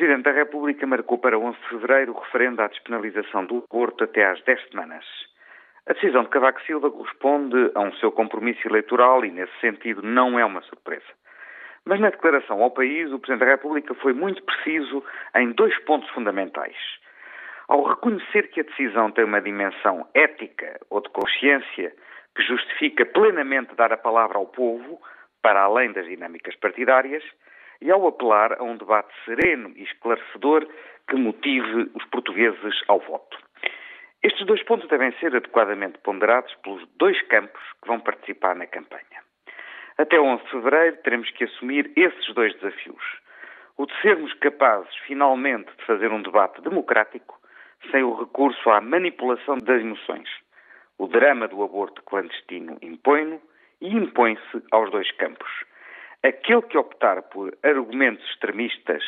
Presidente da República marcou para 11 de fevereiro o referendo à despenalização do aborto até às 10 semanas. A decisão de Cavaco Silva corresponde a um seu compromisso eleitoral e, nesse sentido, não é uma surpresa. Mas na declaração ao país, o Presidente da República foi muito preciso em dois pontos fundamentais. Ao reconhecer que a decisão tem uma dimensão ética ou de consciência que justifica plenamente dar a palavra ao povo, para além das dinâmicas partidárias, e ao apelar a um debate sereno e esclarecedor que motive os portugueses ao voto. Estes dois pontos devem ser adequadamente ponderados pelos dois campos que vão participar na campanha. Até 11 de fevereiro teremos que assumir esses dois desafios. O de sermos capazes, finalmente, de fazer um debate democrático sem o recurso à manipulação das emoções. O drama do aborto clandestino impõe-no e impõe-se aos dois campos. Aquele que optar por argumentos extremistas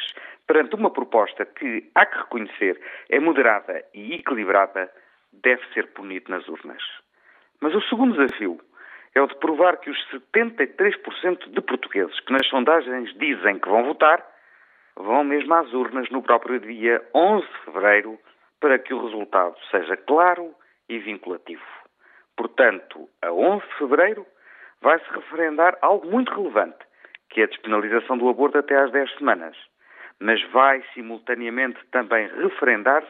perante uma proposta que, há que reconhecer, é moderada e equilibrada, deve ser punido nas urnas. Mas o segundo desafio é o de provar que os 73% de portugueses que nas sondagens dizem que vão votar, vão mesmo às urnas no próprio dia 11 de fevereiro para que o resultado seja claro e vinculativo. Portanto, a 11 de fevereiro vai-se referendar algo muito relevante, que é a despenalização do aborto até às 10 semanas. Mas vai simultaneamente também referendar-se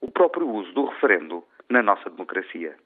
o próprio uso do referendo na nossa democracia.